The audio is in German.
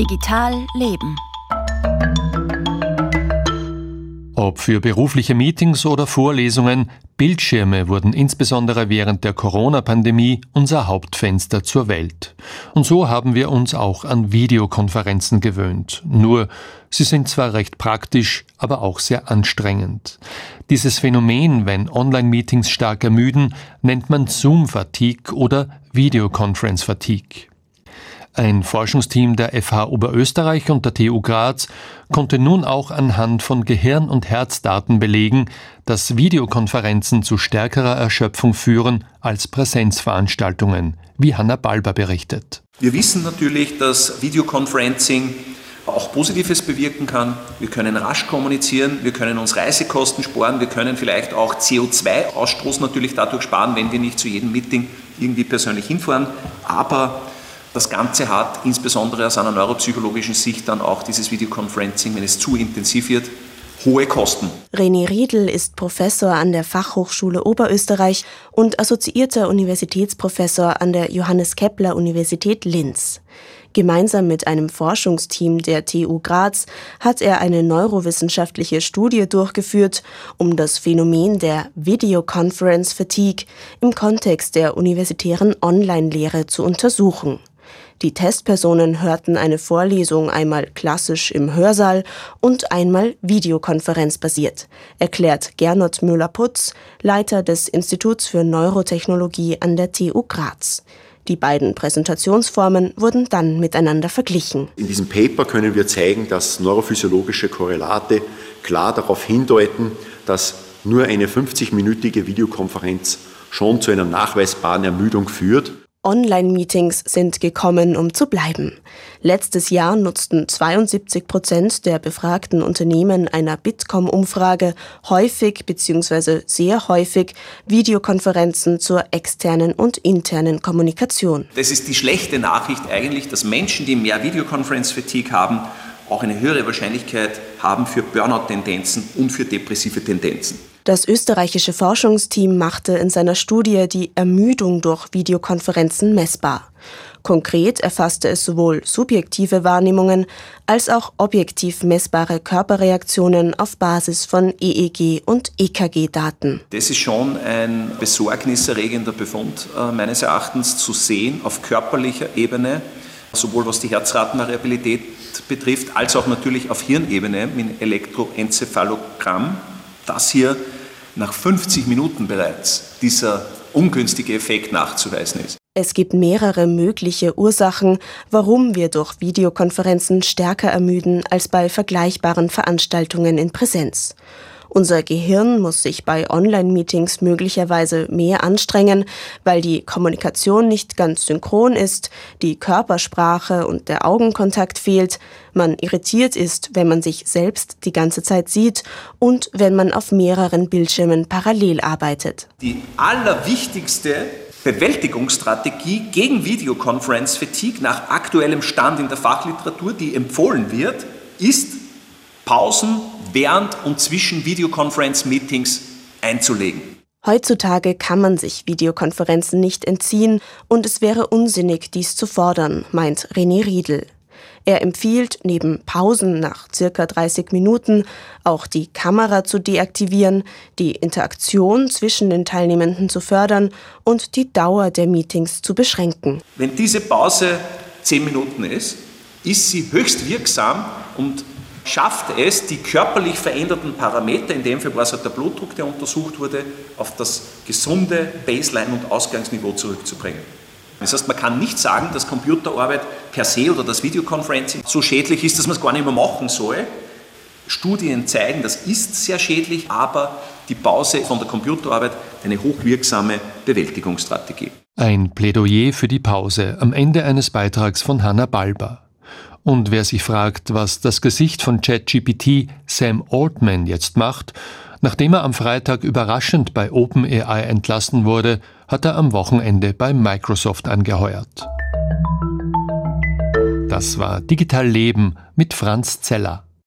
Digital Leben. Ob für berufliche Meetings oder Vorlesungen, Bildschirme wurden insbesondere während der Corona-Pandemie unser Hauptfenster zur Welt. Und so haben wir uns auch an Videokonferenzen gewöhnt. Nur, sie sind zwar recht praktisch, aber auch sehr anstrengend. Dieses Phänomen, wenn Online-Meetings stark ermüden, nennt man Zoom-Fatigue oder Videoconference-Fatigue. Ein Forschungsteam der FH Oberösterreich und der TU Graz konnte nun auch anhand von Gehirn- und Herzdaten belegen, dass Videokonferenzen zu stärkerer Erschöpfung führen als Präsenzveranstaltungen, wie Hanna Balber berichtet. Wir wissen natürlich, dass Videoconferencing auch Positives bewirken kann. Wir können rasch kommunizieren, wir können uns Reisekosten sparen, wir können vielleicht auch CO2-Ausstoß natürlich dadurch sparen, wenn wir nicht zu jedem Meeting irgendwie persönlich hinfahren. Aber das Ganze hat insbesondere aus einer neuropsychologischen Sicht dann auch dieses Videoconferencing, wenn es zu intensiv wird, hohe Kosten. René Riedl ist Professor an der Fachhochschule Oberösterreich und assoziierter Universitätsprofessor an der Johannes Kepler Universität Linz. Gemeinsam mit einem Forschungsteam der TU Graz hat er eine neurowissenschaftliche Studie durchgeführt, um das Phänomen der Videoconference Fatigue im Kontext der universitären Online-Lehre zu untersuchen. Die Testpersonen hörten eine Vorlesung einmal klassisch im Hörsaal und einmal videokonferenzbasiert, erklärt Gernot Müller-Putz, Leiter des Instituts für Neurotechnologie an der TU Graz. Die beiden Präsentationsformen wurden dann miteinander verglichen. In diesem Paper können wir zeigen, dass neurophysiologische Korrelate klar darauf hindeuten, dass nur eine 50-minütige Videokonferenz schon zu einer nachweisbaren Ermüdung führt. Online-Meetings sind gekommen, um zu bleiben. Letztes Jahr nutzten 72 Prozent der befragten Unternehmen einer Bitkom-Umfrage häufig bzw. sehr häufig Videokonferenzen zur externen und internen Kommunikation. Das ist die schlechte Nachricht eigentlich, dass Menschen, die mehr Videokonferenz-Fatigue haben, auch eine höhere Wahrscheinlichkeit haben für Burnout-Tendenzen und für depressive Tendenzen. Das österreichische Forschungsteam machte in seiner Studie die Ermüdung durch Videokonferenzen messbar. Konkret erfasste es sowohl subjektive Wahrnehmungen als auch objektiv messbare Körperreaktionen auf Basis von EEG und EKG-Daten. Das ist schon ein besorgniserregender Befund äh, meines Erachtens zu sehen auf körperlicher Ebene, sowohl was die Herzratenvariabilität betrifft, als auch natürlich auf Hirnebene mit Elektroenzephalogramm, dass hier nach 50 Minuten bereits dieser ungünstige Effekt nachzuweisen ist. Es gibt mehrere mögliche Ursachen, warum wir durch Videokonferenzen stärker ermüden als bei vergleichbaren Veranstaltungen in Präsenz. Unser Gehirn muss sich bei Online-Meetings möglicherweise mehr anstrengen, weil die Kommunikation nicht ganz synchron ist, die Körpersprache und der Augenkontakt fehlt, man irritiert ist, wenn man sich selbst die ganze Zeit sieht und wenn man auf mehreren Bildschirmen parallel arbeitet. Die allerwichtigste Bewältigungsstrategie gegen Videoconference-Fatigue nach aktuellem Stand in der Fachliteratur, die empfohlen wird, ist Pausen während und zwischen Videokonferenz-Meetings einzulegen. Heutzutage kann man sich Videokonferenzen nicht entziehen und es wäre unsinnig, dies zu fordern, meint René Riedel. Er empfiehlt, neben Pausen nach circa 30 Minuten auch die Kamera zu deaktivieren, die Interaktion zwischen den Teilnehmenden zu fördern und die Dauer der Meetings zu beschränken. Wenn diese Pause 10 Minuten ist, ist sie höchst wirksam und schafft es, die körperlich veränderten Parameter, in dem Fall war es halt der Blutdruck, der untersucht wurde, auf das gesunde Baseline- und Ausgangsniveau zurückzubringen. Das heißt, man kann nicht sagen, dass Computerarbeit per se oder das Videoconferencing so schädlich ist, dass man es gar nicht mehr machen soll. Studien zeigen, das ist sehr schädlich, aber die Pause von der Computerarbeit eine hochwirksame Bewältigungsstrategie. Ein Plädoyer für die Pause am Ende eines Beitrags von Hanna Balber. Und wer sich fragt, was das Gesicht von ChatGPT Sam Altman jetzt macht, nachdem er am Freitag überraschend bei OpenAI entlassen wurde, hat er am Wochenende bei Microsoft angeheuert. Das war Digital Leben mit Franz Zeller.